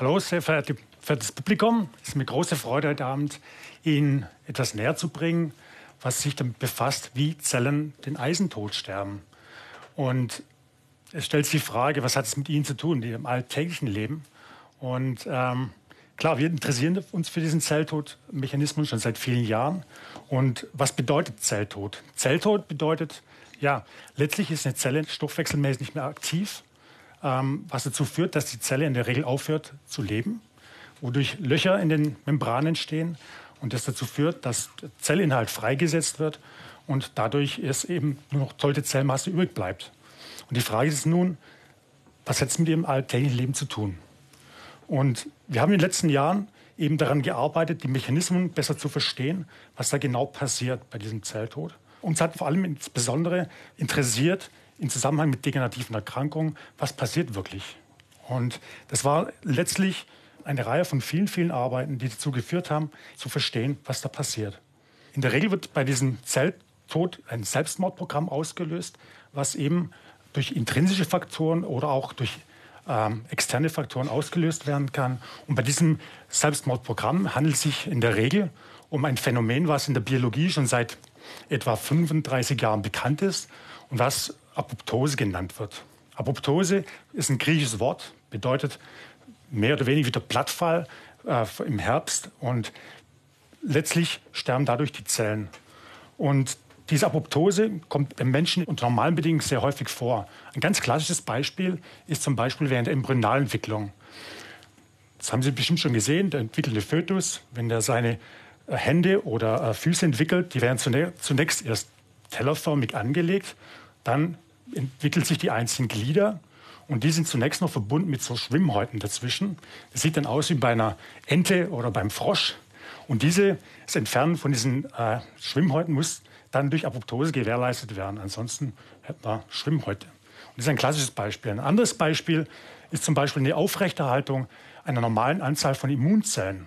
Hallo, sehr verehrte, verehrtes Publikum. Es ist mir große Freude, heute Abend Ihnen etwas näher zu bringen, was sich damit befasst, wie Zellen den Eisentod sterben. Und es stellt sich die Frage, was hat es mit Ihnen zu tun, im alltäglichen Leben? Und ähm, klar, wir interessieren uns für diesen Zelltodmechanismus schon seit vielen Jahren. Und was bedeutet Zelltod? Zelltod bedeutet, ja, letztlich ist eine Zelle stoffwechselmäßig nicht mehr aktiv, ähm, was dazu führt, dass die Zelle in der Regel aufhört zu leben, wodurch Löcher in den Membranen entstehen und das dazu führt, dass Zellinhalt freigesetzt wird und dadurch ist eben nur noch tolte Zellmasse übrig bleibt. Und die Frage ist nun, was hat es mit Ihrem alltäglichen Leben zu tun? Und wir haben in den letzten Jahren eben daran gearbeitet, die Mechanismen besser zu verstehen, was da genau passiert bei diesem Zelltod. Uns hat vor allem insbesondere interessiert, im Zusammenhang mit degenerativen Erkrankungen, was passiert wirklich. Und das war letztlich eine Reihe von vielen, vielen Arbeiten, die dazu geführt haben, zu verstehen, was da passiert. In der Regel wird bei diesem Zelltod ein Selbstmordprogramm ausgelöst, was eben durch intrinsische Faktoren oder auch durch ähm, externe Faktoren ausgelöst werden kann. Und bei diesem Selbstmordprogramm handelt es sich in der Regel um ein Phänomen, was in der Biologie schon seit etwa 35 Jahren bekannt ist und was Apoptose genannt wird. Apoptose ist ein griechisches Wort, bedeutet mehr oder weniger wie der Blattfall äh, im Herbst und letztlich sterben dadurch die Zellen. Und diese Apoptose kommt beim Menschen unter normalen Bedingungen sehr häufig vor. Ein ganz klassisches Beispiel ist zum Beispiel während der Embryonalentwicklung. Das haben Sie bestimmt schon gesehen, der entwickelte Fötus, wenn der seine Hände oder äh, Füße entwickelt, die werden zunächst erst tellerförmig angelegt, dann entwickelt sich die einzelnen Glieder und die sind zunächst noch verbunden mit so Schwimmhäuten dazwischen. Das sieht dann aus wie bei einer Ente oder beim Frosch. Und dieses Entfernen von diesen äh, Schwimmhäuten muss dann durch Apoptose gewährleistet werden. Ansonsten hätten wir Schwimmhäute. Und das ist ein klassisches Beispiel. Ein anderes Beispiel ist zum Beispiel eine Aufrechterhaltung einer normalen Anzahl von Immunzellen.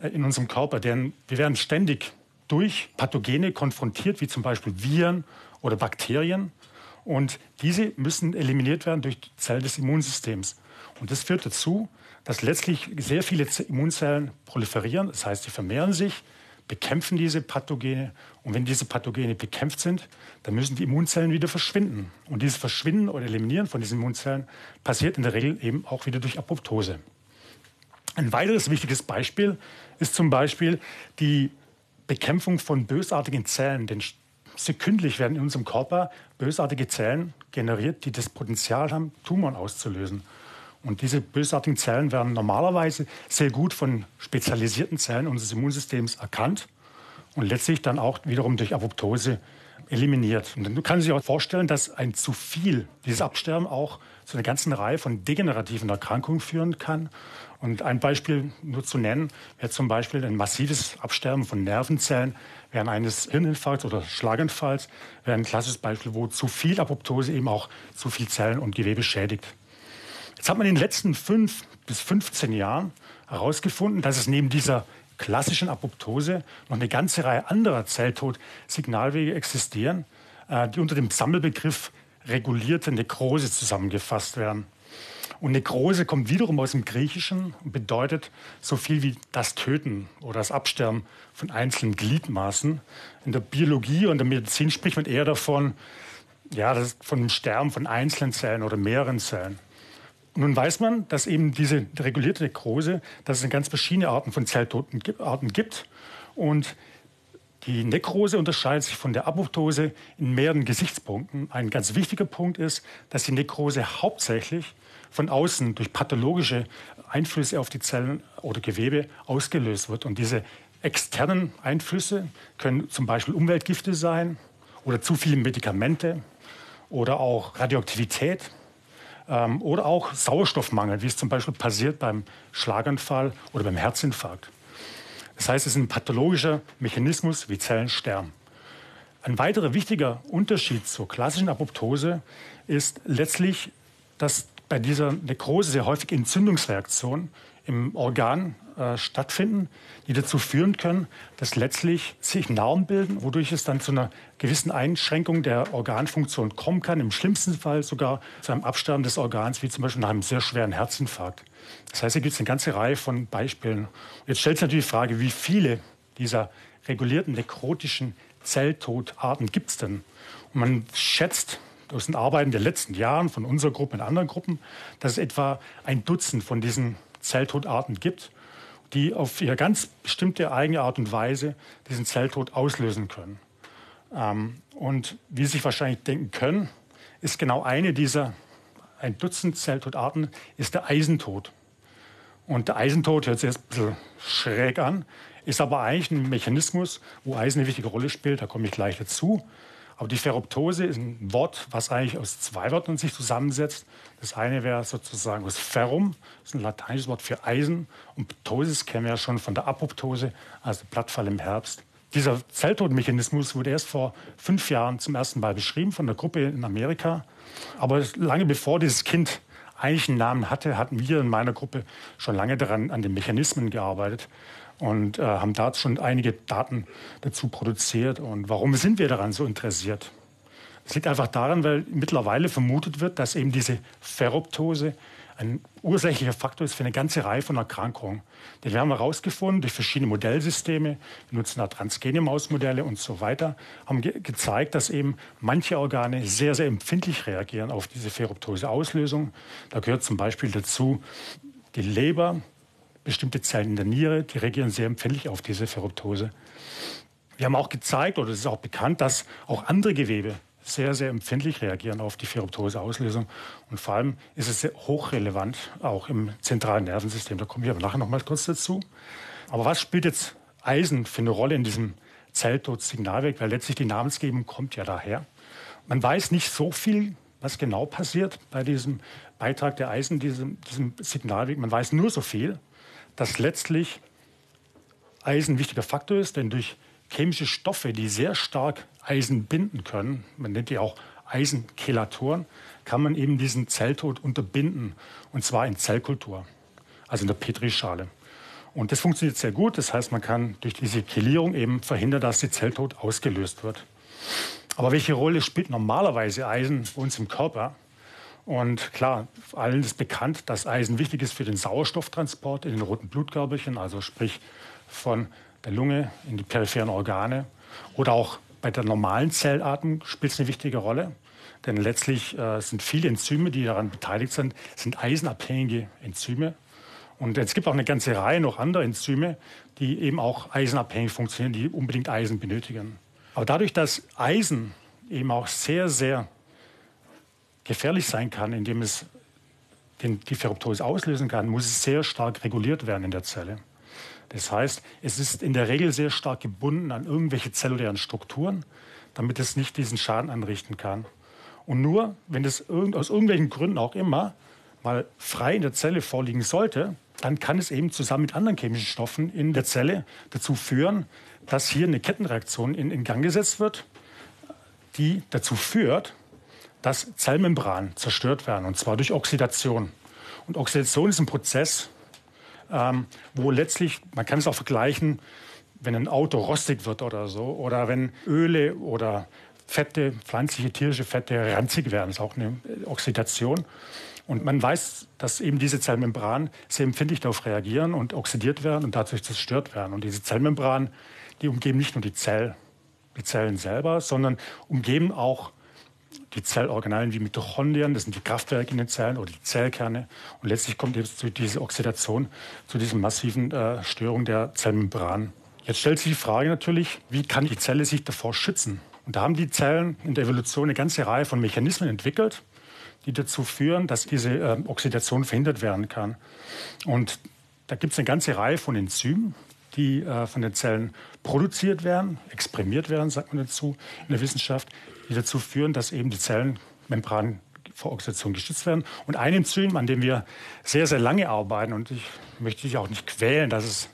Äh, in unserem Körper. Denn wir werden ständig durch Pathogene konfrontiert, wie zum Beispiel Viren oder Bakterien. Und diese müssen eliminiert werden durch Zellen des Immunsystems. Und das führt dazu, dass letztlich sehr viele Immunzellen proliferieren. Das heißt, sie vermehren sich, bekämpfen diese Pathogene. Und wenn diese Pathogene bekämpft sind, dann müssen die Immunzellen wieder verschwinden. Und dieses Verschwinden oder Eliminieren von diesen Immunzellen passiert in der Regel eben auch wieder durch Apoptose. Ein weiteres wichtiges Beispiel ist zum Beispiel die Bekämpfung von bösartigen Zellen. Denn sekündlich werden in unserem Körper bösartige Zellen generiert, die das Potenzial haben, Tumoren auszulösen. Und diese bösartigen Zellen werden normalerweise sehr gut von spezialisierten Zellen unseres Immunsystems erkannt und letztlich dann auch wiederum durch Apoptose eliminiert. Und dann kann sich auch vorstellen, dass ein zu viel dieses Absterben auch zu einer ganzen Reihe von degenerativen Erkrankungen führen kann. Und ein Beispiel nur zu nennen wäre zum Beispiel ein massives Absterben von Nervenzellen während eines Hirninfarkts oder Schlaganfalls, wäre ein klassisches Beispiel, wo zu viel Apoptose eben auch zu viel Zellen und Gewebe schädigt. Jetzt hat man in den letzten fünf bis 15 Jahren herausgefunden, dass es neben dieser klassischen Apoptose noch eine ganze Reihe anderer Zelltod-Signalwege existieren, äh, die unter dem Sammelbegriff regulierte Nekrose zusammengefasst werden. Und Nekrose kommt wiederum aus dem Griechischen und bedeutet so viel wie das Töten oder das Absterben von einzelnen Gliedmaßen. In der Biologie und der Medizin spricht man eher davon, ja, das von dem Sterben von einzelnen Zellen oder mehreren Zellen. Nun weiß man, dass eben diese regulierte Nekrose, dass es ganz verschiedene Arten von Zelltotenarten gibt. Und die Nekrose unterscheidet sich von der Apoptose in mehreren Gesichtspunkten. Ein ganz wichtiger Punkt ist, dass die Nekrose hauptsächlich von außen durch pathologische Einflüsse auf die Zellen oder Gewebe ausgelöst wird. Und diese externen Einflüsse können zum Beispiel Umweltgifte sein oder zu viele Medikamente oder auch Radioaktivität ähm, oder auch Sauerstoffmangel, wie es zum Beispiel passiert beim Schlaganfall oder beim Herzinfarkt. Das heißt, es ist ein pathologischer Mechanismus, wie Zellen sterben. Ein weiterer wichtiger Unterschied zur klassischen Apoptose ist letztlich, dass bei dieser Nekrose sehr häufig Entzündungsreaktionen im Organ äh, stattfinden, die dazu führen können, dass letztlich sich Narben bilden, wodurch es dann zu einer gewissen Einschränkung der Organfunktion kommen kann, im schlimmsten Fall sogar zu einem Absterben des Organs, wie zum Beispiel nach einem sehr schweren Herzinfarkt. Das heißt, hier gibt es eine ganze Reihe von Beispielen. Jetzt stellt sich natürlich die Frage, wie viele dieser regulierten nekrotischen Zelltodarten gibt es denn? Und man schätzt aus den Arbeiten der letzten Jahre von unserer Gruppe und anderen Gruppen, dass es etwa ein Dutzend von diesen Zelltodarten gibt, die auf ihre ganz bestimmte eigene Art und Weise diesen Zelltod auslösen können. Ähm, und wie Sie sich wahrscheinlich denken können, ist genau eine dieser, ein Dutzend Zelltodarten, ist der Eisentod. Und der Eisentod hört sich jetzt ein bisschen schräg an, ist aber eigentlich ein Mechanismus, wo Eisen eine wichtige Rolle spielt, da komme ich gleich dazu. Aber die Ferroptose ist ein Wort, was eigentlich aus zwei Wörtern sich zusammensetzt. Das eine wäre sozusagen das Ferrum, das ist ein lateinisches Wort für Eisen. Und Ptosis kennen wir ja schon von der Apoptose, also Blattfall im Herbst. Dieser Zelltodmechanismus wurde erst vor fünf Jahren zum ersten Mal beschrieben von der Gruppe in Amerika. Aber lange bevor dieses Kind eigentlich einen Namen hatte, hatten wir in meiner Gruppe schon lange daran an den Mechanismen gearbeitet und äh, haben da schon einige Daten dazu produziert. Und warum sind wir daran so interessiert? Es liegt einfach daran, weil mittlerweile vermutet wird, dass eben diese Ferroptose ein ursächlicher Faktor ist für eine ganze Reihe von Erkrankungen. Den wir haben herausgefunden durch verschiedene Modellsysteme, wir nutzen da Transgene-Mausmodelle und so weiter, haben ge gezeigt, dass eben manche Organe sehr, sehr empfindlich reagieren auf diese Ferroptose-Auslösung. Da gehört zum Beispiel dazu die Leber, bestimmte Zellen in der Niere, die reagieren sehr empfindlich auf diese Ferroptose. Wir haben auch gezeigt, oder es ist auch bekannt, dass auch andere Gewebe sehr, sehr empfindlich reagieren auf die Ferroptose-Auslösung. Und vor allem ist es hochrelevant, auch im zentralen Nervensystem. Da komme ich aber nachher noch mal kurz dazu. Aber was spielt jetzt Eisen für eine Rolle in diesem Zelltod-Signalweg? Weil letztlich die Namensgebung kommt ja daher. Man weiß nicht so viel, was genau passiert bei diesem Beitrag der Eisen, diesem, diesem Signalweg. Man weiß nur so viel, dass letztlich Eisen ein wichtiger Faktor ist, denn durch chemische Stoffe, die sehr stark Eisen binden können, man nennt die auch Eisenchelatoren, kann man eben diesen Zelltod unterbinden, und zwar in Zellkultur, also in der Petrischale. Und das funktioniert sehr gut, das heißt, man kann durch diese Chelierung eben verhindern, dass der Zelltod ausgelöst wird. Aber welche Rolle spielt normalerweise Eisen bei uns im Körper? Und klar, allen ist bekannt, dass Eisen wichtig ist für den Sauerstofftransport in den roten Blutkörperchen, also sprich von der Lunge in die peripheren Organe. Oder auch bei der normalen Zellatmung spielt es eine wichtige Rolle. Denn letztlich äh, sind viele Enzyme, die daran beteiligt sind, sind eisenabhängige Enzyme. Und es gibt auch eine ganze Reihe noch anderer Enzyme, die eben auch eisenabhängig funktionieren, die unbedingt Eisen benötigen. Aber dadurch, dass Eisen eben auch sehr, sehr gefährlich sein kann, indem es den, die Ferroptose auslösen kann, muss es sehr stark reguliert werden in der Zelle. Das heißt, es ist in der Regel sehr stark gebunden an irgendwelche zellulären Strukturen, damit es nicht diesen Schaden anrichten kann. Und nur, wenn es aus irgendwelchen Gründen auch immer mal frei in der Zelle vorliegen sollte, dann kann es eben zusammen mit anderen chemischen Stoffen in der Zelle dazu führen, dass hier eine Kettenreaktion in, in Gang gesetzt wird, die dazu führt, dass Zellmembranen zerstört werden, und zwar durch Oxidation. Und Oxidation ist ein Prozess, ähm, wo letztlich, man kann es auch vergleichen, wenn ein Auto rostig wird oder so, oder wenn Öle oder Fette, pflanzliche, tierische Fette ranzig werden, ist auch eine Oxidation. Und man weiß, dass eben diese Zellmembranen sehr empfindlich darauf reagieren und oxidiert werden und dadurch zerstört werden. Und diese Zellmembranen, die umgeben nicht nur die, Zell, die Zellen selber, sondern umgeben auch die Zellorganellen wie Mitochondrien, das sind die Kraftwerke in den Zellen oder die Zellkerne. Und letztlich kommt eben zu dieser Oxidation, zu dieser massiven äh, Störung der Zellmembran. Jetzt stellt sich die Frage natürlich, wie kann die Zelle sich davor schützen? Und da haben die Zellen in der Evolution eine ganze Reihe von Mechanismen entwickelt, die dazu führen, dass diese äh, Oxidation verhindert werden kann. Und da gibt es eine ganze Reihe von Enzymen, die äh, von den Zellen produziert werden, exprimiert werden, sagt man dazu in der Wissenschaft, die dazu führen, dass eben die Zellenmembranen vor Oxidation geschützt werden. Und ein Enzym, an dem wir sehr, sehr lange arbeiten, und ich möchte dich auch nicht quälen, dass es,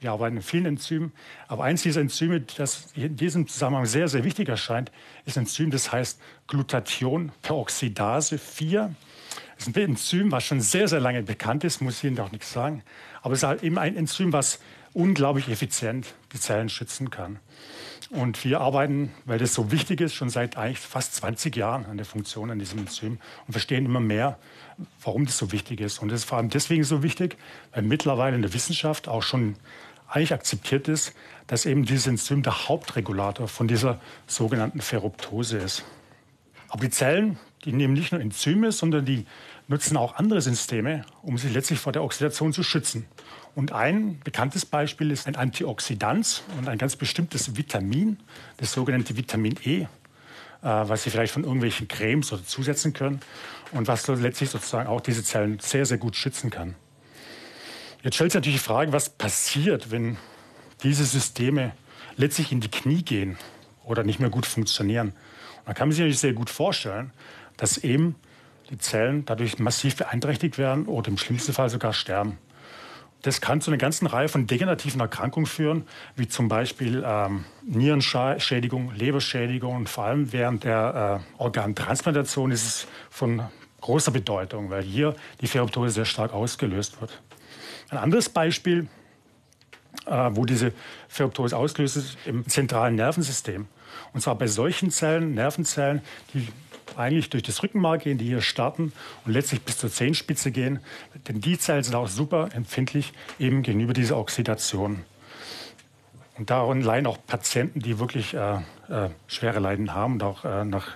wir arbeiten mit vielen Enzymen, aber eins dieser Enzyme, das in diesem Zusammenhang sehr, sehr wichtig erscheint, ist ein Enzym, das heißt Glutathionperoxidase 4. Das Das ist ein Enzym, was schon sehr, sehr lange bekannt ist, muss ich Ihnen auch nichts sagen. Aber es ist halt eben ein Enzym, was unglaublich effizient die Zellen schützen kann. Und wir arbeiten, weil das so wichtig ist, schon seit eigentlich fast 20 Jahren an der Funktion an diesem Enzym und verstehen immer mehr, warum das so wichtig ist. Und das ist vor allem deswegen so wichtig, weil mittlerweile in der Wissenschaft auch schon eigentlich akzeptiert ist, dass eben dieses Enzym der Hauptregulator von dieser sogenannten Ferroptose ist. Aber die Zellen, die nehmen nicht nur Enzyme, sondern die nutzen auch andere Systeme, um sich letztlich vor der Oxidation zu schützen. Und ein bekanntes Beispiel ist ein Antioxidant und ein ganz bestimmtes Vitamin, das sogenannte Vitamin E, äh, was Sie vielleicht von irgendwelchen Cremes oder zusetzen können und was letztlich sozusagen auch diese Zellen sehr, sehr gut schützen kann. Jetzt stellt sich natürlich die Frage, was passiert, wenn diese Systeme letztlich in die Knie gehen oder nicht mehr gut funktionieren. Da kann man sich natürlich sehr gut vorstellen, dass eben die Zellen dadurch massiv beeinträchtigt werden oder im schlimmsten Fall sogar sterben. Das kann zu einer ganzen Reihe von degenerativen Erkrankungen führen, wie zum Beispiel ähm, Nierenschädigung, Leberschädigung und vor allem während der äh, Organtransplantation ist es von großer Bedeutung, weil hier die Ferroptose sehr stark ausgelöst wird. Ein anderes Beispiel, äh, wo diese Ferroptose ausgelöst ist, im zentralen Nervensystem. Und zwar bei solchen Zellen, Nervenzellen, die eigentlich durch das Rückenmark gehen, die hier starten und letztlich bis zur Zehenspitze gehen. Denn die Zellen sind auch super empfindlich eben gegenüber dieser Oxidation. Und daran leiden auch Patienten, die wirklich äh, äh, schwere Leiden haben und auch äh, nach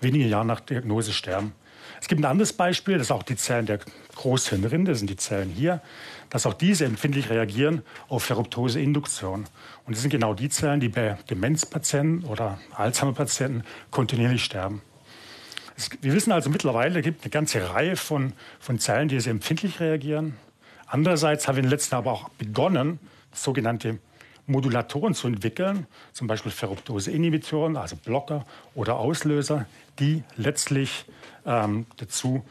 wenigen Jahren nach Diagnose sterben. Es gibt ein anderes Beispiel, das sind auch die Zellen der Großhirnrinde, das sind die Zellen hier, dass auch diese empfindlich reagieren auf Ferroptoseinduktion. Und das sind genau die Zellen, die bei Demenzpatienten oder Alzheimer-Patienten kontinuierlich sterben. Wir wissen also mittlerweile, es gibt eine ganze Reihe von, von Zellen, die sehr empfindlich reagieren. Andererseits haben wir in den letzten aber auch begonnen, sogenannte Modulatoren zu entwickeln, zum Beispiel Ferroptose-Inhibitoren, also Blocker oder Auslöser, die letztlich ähm, dazu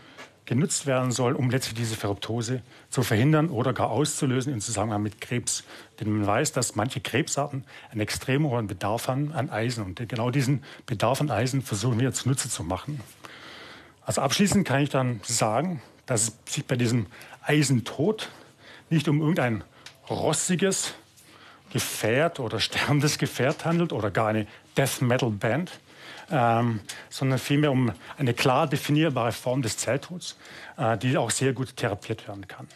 genutzt werden sollen, um letztlich diese Ferroptose zu verhindern oder gar auszulösen im Zusammenhang mit Krebs. Denn man weiß, dass manche Krebsarten einen extrem hohen Bedarf haben an Eisen. Und genau diesen Bedarf an Eisen versuchen wir zunutze zu machen. Also abschließend kann ich dann sagen, dass es sich bei diesem Eisentod nicht um irgendein rostiges Gefährt oder sterbendes Gefährt handelt oder gar eine Death Metal Band, ähm, sondern vielmehr um eine klar definierbare Form des Zelltods, äh, die auch sehr gut therapiert werden kann.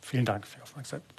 Vielen Dank für die Aufmerksamkeit.